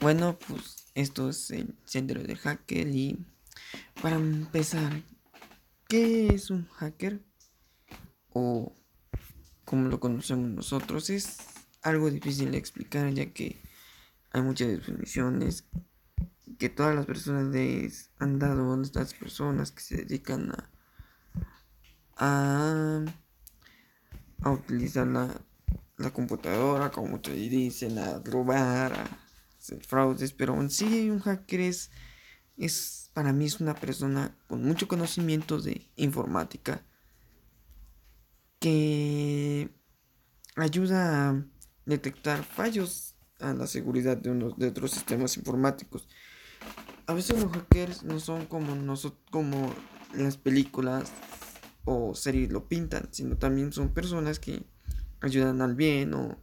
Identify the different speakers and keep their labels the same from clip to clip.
Speaker 1: Bueno, pues esto es el sendero del hacker y para empezar, ¿qué es un hacker? O como lo conocemos nosotros, es algo difícil de explicar ya que hay muchas definiciones que todas las personas han dado a estas personas que se dedican a, a, a utilizar la, la computadora, como muchos dicen, a robar, a fraudes, pero en sí un hacker es, es para mí es una persona con mucho conocimiento de informática que ayuda a detectar fallos a la seguridad de, unos, de otros sistemas informáticos. A veces los hackers no son como, nosotros, como las películas o series lo pintan, sino también son personas que ayudan al bien o,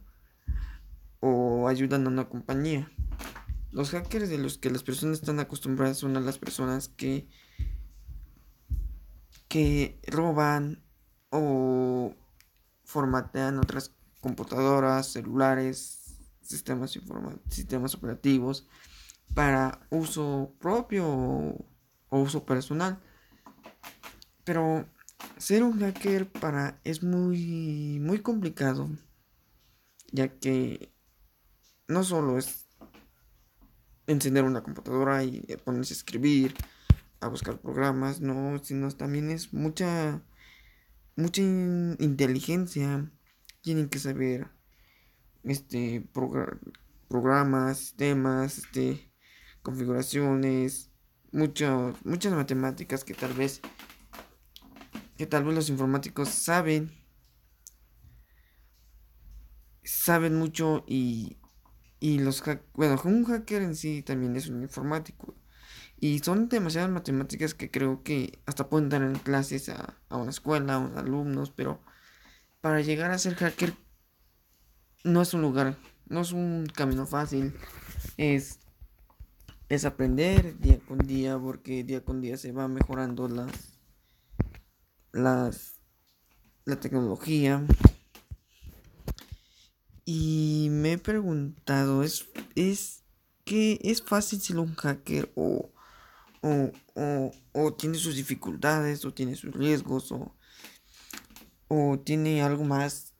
Speaker 1: o ayudan a una compañía. Los hackers de los que las personas están acostumbradas son a las personas que que roban o formatean otras computadoras, celulares, sistemas sistemas operativos para uso propio o, o uso personal. Pero ser un hacker para es muy muy complicado ya que no solo es encender una computadora y ponerse a escribir, a buscar programas, no, sino también es mucha, mucha inteligencia. Tienen que saber, este, programas, sistemas, este, configuraciones, muchas muchas matemáticas que tal vez, que tal vez los informáticos saben, saben mucho y y los bueno, un hacker en sí también es un informático. Y son demasiadas matemáticas que creo que hasta pueden dar en clases a, una escuela, a unos alumnos, pero para llegar a ser hacker no es un lugar, no es un camino fácil. Es, es aprender día con día, porque día con día se va mejorando las, las, la tecnología. Y me he preguntado, ¿es, es que es fácil ser un hacker o, o, o, o, tiene sus dificultades o tiene sus riesgos o, o tiene algo más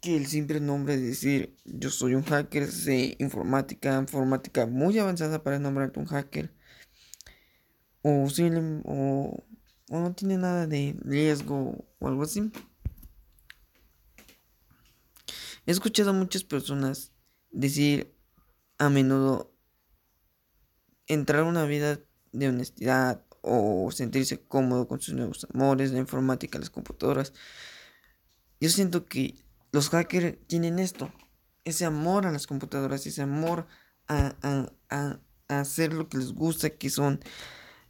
Speaker 1: que el simple nombre de decir yo soy un hacker de informática, informática muy avanzada para nombrarte un hacker o, o, o no tiene nada de riesgo o algo así. He escuchado a muchas personas decir a menudo entrar a una vida de honestidad o sentirse cómodo con sus nuevos amores, la informática, las computadoras. Yo siento que los hackers tienen esto, ese amor a las computadoras, ese amor a, a, a hacer lo que les gusta, que son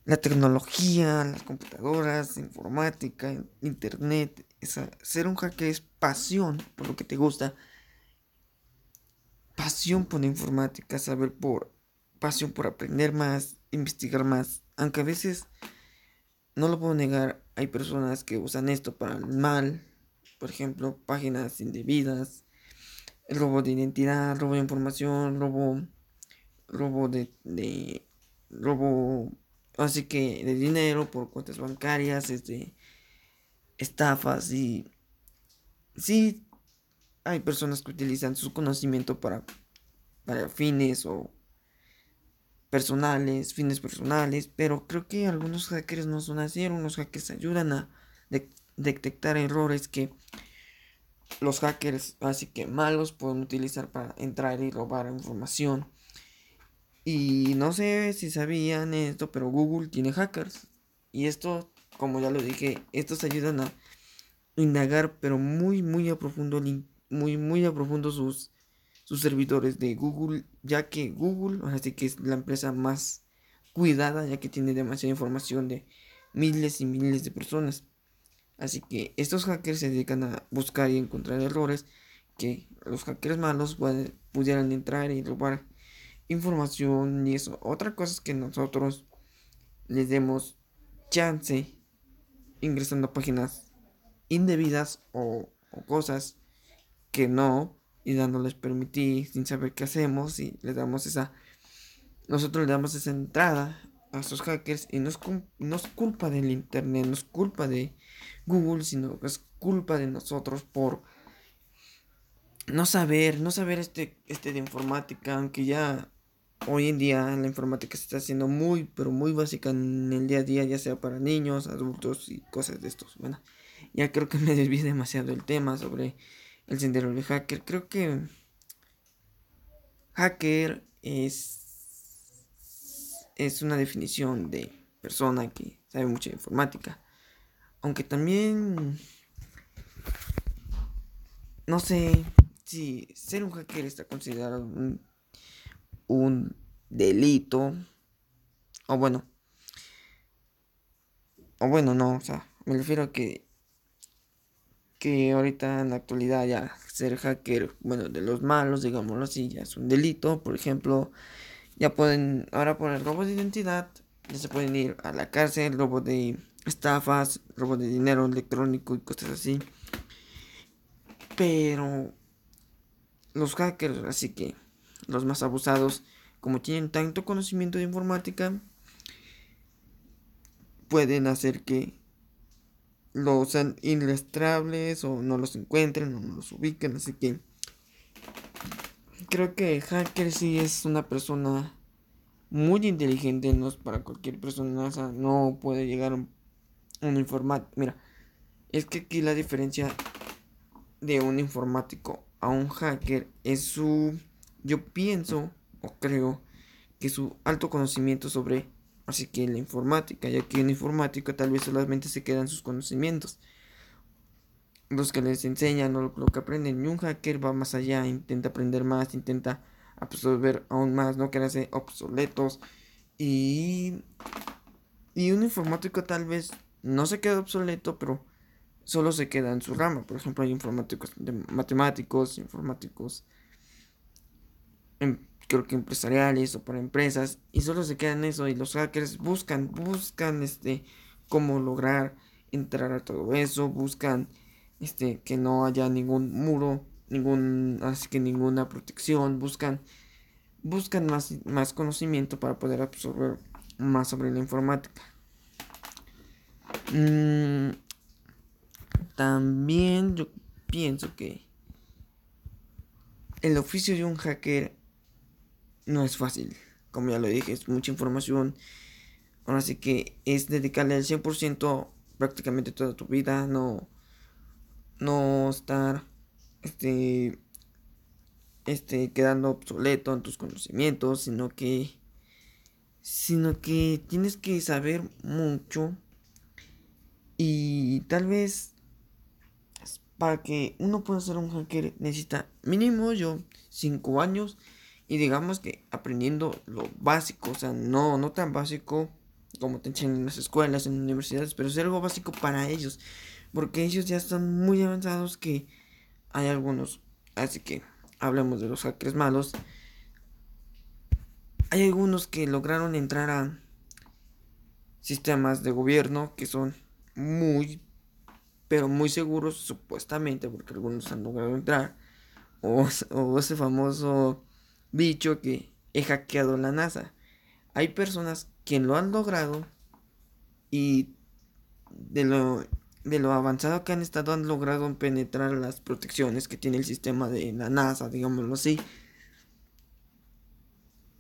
Speaker 1: la tecnología, las computadoras, informática, internet, ser un hacker es pasión por lo que te gusta, pasión por la informática, saber por, pasión por aprender más, investigar más, aunque a veces, no lo puedo negar, hay personas que usan esto para el mal, por ejemplo, páginas indebidas, robo de identidad, robo de información, robo, robo de, de robo así que de dinero por cuentas bancarias, este, estafas y sí hay personas que utilizan su conocimiento para, para fines o personales, fines personales, pero creo que algunos hackers no son así, algunos hackers ayudan a detectar errores que los hackers así que malos pueden utilizar para entrar y robar información. Y no sé si sabían esto, pero Google tiene hackers. Y esto, como ya lo dije, estos ayudan a indagar, pero muy, muy a profundo, muy, muy a profundo sus, sus servidores de Google, ya que Google, así que es la empresa más cuidada, ya que tiene demasiada información de miles y miles de personas. Así que estos hackers se dedican a buscar y encontrar errores que los hackers malos pudieran entrar y robar información y eso. Otra cosa es que nosotros les demos chance ingresando a páginas indebidas o, cosas que no y dándoles permitir sin saber qué hacemos y le damos esa nosotros le damos esa entrada a esos hackers y no es, no es culpa del internet, no es culpa de Google, sino que es culpa de nosotros por no saber, no saber este, este de informática, aunque ya hoy en día la informática se está haciendo muy, pero muy básica en el día a día, ya sea para niños, adultos y cosas de estos. Bueno, ya creo que me desvié demasiado el tema sobre el sendero del hacker. Creo que hacker es es una definición de persona que sabe mucha informática. Aunque también no sé si ser un hacker está considerado un, delito. O bueno. O bueno, no, o sea, me refiero a que que ahorita en la actualidad ya ser hacker, bueno, de los malos, digámoslo así, ya es un delito. Por ejemplo, ya pueden, ahora por el robo de identidad, ya se pueden ir a la cárcel, robo de estafas, robo de dinero electrónico y cosas así. Pero los hackers, así que los más abusados, como tienen tanto conocimiento de informática, pueden hacer que los sean inrestables o no los encuentren o no los ubiquen. Así que creo que hacker sí es una persona muy inteligente, no para cualquier persona, no puede llegar un, un informático. Mira, es que aquí la diferencia de un informático a un hacker es su, yo pienso o creo que su alto conocimiento sobre, así que la informática, ya que un informático tal vez solamente se quedan sus conocimientos los que les enseñan o lo, que aprenden. Y un hacker va más allá, intenta aprender más, intenta absorber aún más, no quedarse obsoletos. Y, y un informático tal vez no se queda obsoleto, pero solo se queda en su rama. Por ejemplo, hay informáticos matemáticos, informáticos creo que empresariales o para empresas y solo se quedan eso y los hackers buscan buscan este cómo lograr entrar a todo eso buscan este, que no haya ningún muro, ningún, así que ninguna protección, buscan, buscan más, más conocimiento para poder absorber más sobre la informática. Mm, también yo pienso que el oficio de un hacker no es fácil. Como ya lo dije, es mucha información. Ahora sí que es dedicarle el 100% prácticamente toda tu vida. No, no estar este este quedando obsoleto en tus conocimientos, sino que sino que tienes que saber mucho y tal vez para que uno pueda ser un hacker necesita mínimo yo 5 años y digamos que aprendiendo lo básico, o sea, no no tan básico como te enseñan en las escuelas, en universidades, pero es algo básico para ellos porque ellos ya están muy avanzados que hay algunos. Así que hablemos de los hackers malos. Hay algunos que lograron entrar a sistemas de gobierno que son muy, pero muy seguros supuestamente, porque algunos han logrado entrar. O, ese famoso bicho que he hackeado la NASA. Hay personas que lo han logrado y de lo de lo avanzado que han estado han logrado penetrar las protecciones que tiene el sistema de la NASA, digámoslo así.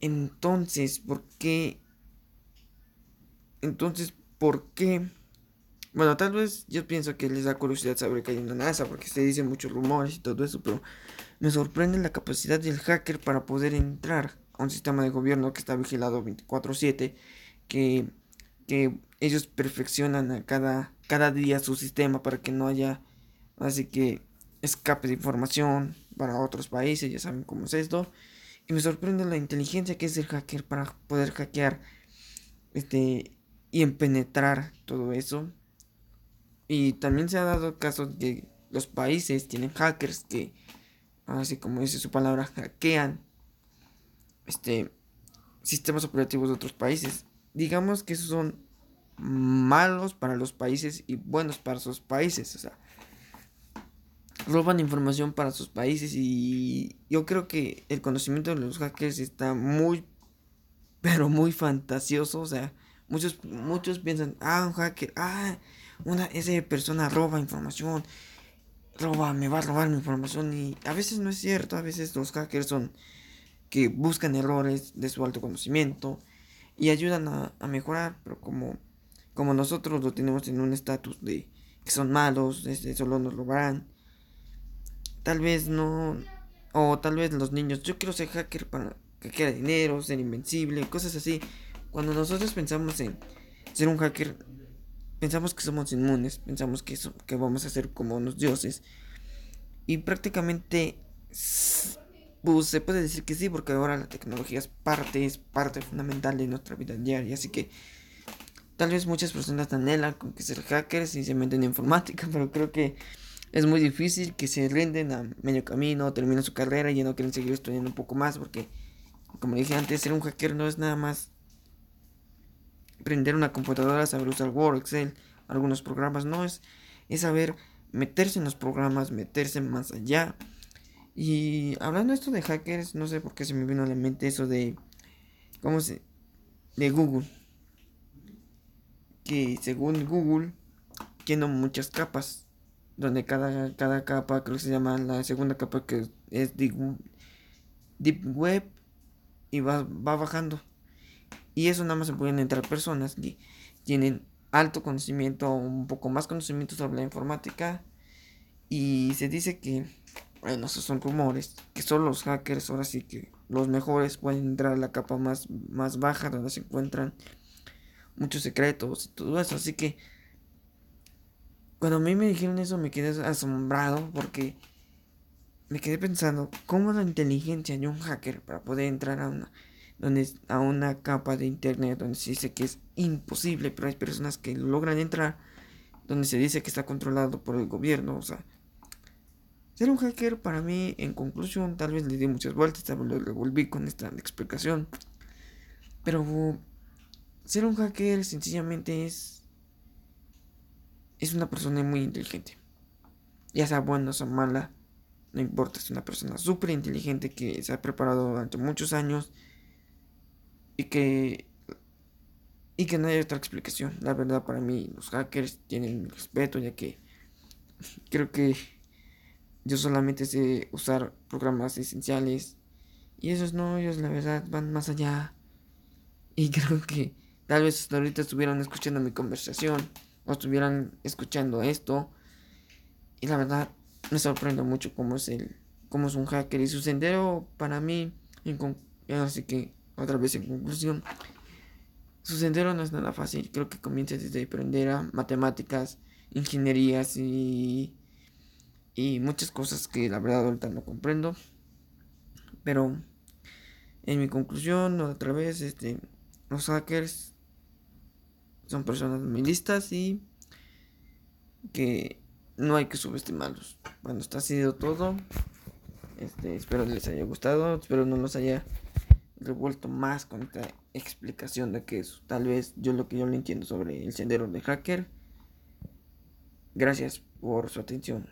Speaker 1: Entonces, ¿por qué? Entonces, ¿por qué? Bueno, tal vez yo pienso que les da curiosidad saber que hay una NASA, porque se dicen muchos rumores y todo eso, pero me sorprende la capacidad del hacker para poder entrar a un sistema de gobierno que está vigilado 24/7, que, que ellos perfeccionan a cada cada día su sistema para que no haya así que escape de información para otros países, ya saben cómo es esto. Y me sorprende la inteligencia que es el hacker para poder hackear este y penetrar todo eso. Y también se ha dado caso de los países tienen hackers que así como dice su palabra hackean este sistemas operativos de otros países. Digamos que son malos para los países y buenos para sus países. O sea, roban información para sus países y yo creo que el conocimiento de los hackers está muy pero muy fantasioso, o sea, muchos muchos piensan, ah, un hacker, ah, una esa persona roba información, roba, me va a robar mi información y a veces no es cierto, a veces los hackers son que buscan errores de su alto conocimiento y ayudan a, a mejorar, pero como como nosotros lo tenemos en un estatus de que son malos, este, solo nos robarán Tal vez no. O tal vez los niños. Yo quiero ser hacker para que quiera dinero, ser invencible, cosas así. Cuando nosotros pensamos en ser un hacker, pensamos que somos inmunes, pensamos que, que vamos a ser como unos dioses. Y prácticamente pues se puede decir que sí, porque ahora la tecnología es parte, es parte fundamental de nuestra vida diaria. Así que tal vez muchas personas anhelan con que ser hackers y se meten en informática, pero creo que es muy difícil que se rinden a medio camino, terminan su carrera y ya no quieren seguir estudiando un poco más porque, como dije antes, ser un hacker no es nada más prender una computadora, saber usar Word, Excel, algunos programas, no es, es saber meterse en los programas, meterse más allá. Y hablando esto de hackers, no sé por qué se me vino a la mente eso de, ¿cómo se? De Google. Que según Google, tiene muchas capas donde cada, cada capa creo que se llama la segunda capa que es Deep, deep Web y va, va bajando. Y eso nada más se pueden entrar personas que tienen alto conocimiento, un poco más conocimiento sobre la informática. Y se dice que, bueno, esos son rumores, que solo los hackers, ahora sí que los mejores pueden entrar a la capa más, más baja donde se encuentran muchos secretos y todo eso. Así que cuando a mí me dijeron eso me quedé asombrado porque me quedé pensando, ¿cómo la inteligencia de un hacker para poder entrar a una, donde, a una capa de internet donde se dice que es imposible, pero hay personas que logran entrar, donde se dice que está controlado por el gobierno, o sea, ser un hacker para mí, en conclusión, tal vez le di muchas vueltas, tal vez lo revolví con esta explicación, pero ser un hacker sencillamente es es una persona muy inteligente. Ya sea buena o sea mala, no importa, es una persona súper inteligente que se ha preparado durante muchos años y que y que no hay otra explicación. La verdad para mí los hackers tienen respeto ya que creo que yo solamente sé usar programas esenciales y esos no, ellos la verdad van más allá. Y creo que tal vez hasta ahorita estuvieran escuchando mi conversación o estuvieran escuchando esto. Y la verdad me sorprende mucho cómo es el cómo es un hacker y su sendero para mí así que otra vez en conclusión su sendero no es nada fácil creo que comienza desde aprender a matemáticas ingenierías y y muchas cosas que la verdad ahorita no comprendo pero en mi conclusión otra vez este los hackers son personas muy listas y que no hay que subestimarlos. Bueno, está sido todo. Este, espero les haya gustado, espero no los haya revuelto más con esta explicación de que es tal vez yo lo que yo le entiendo sobre el sendero de hacker. Gracias por su atención.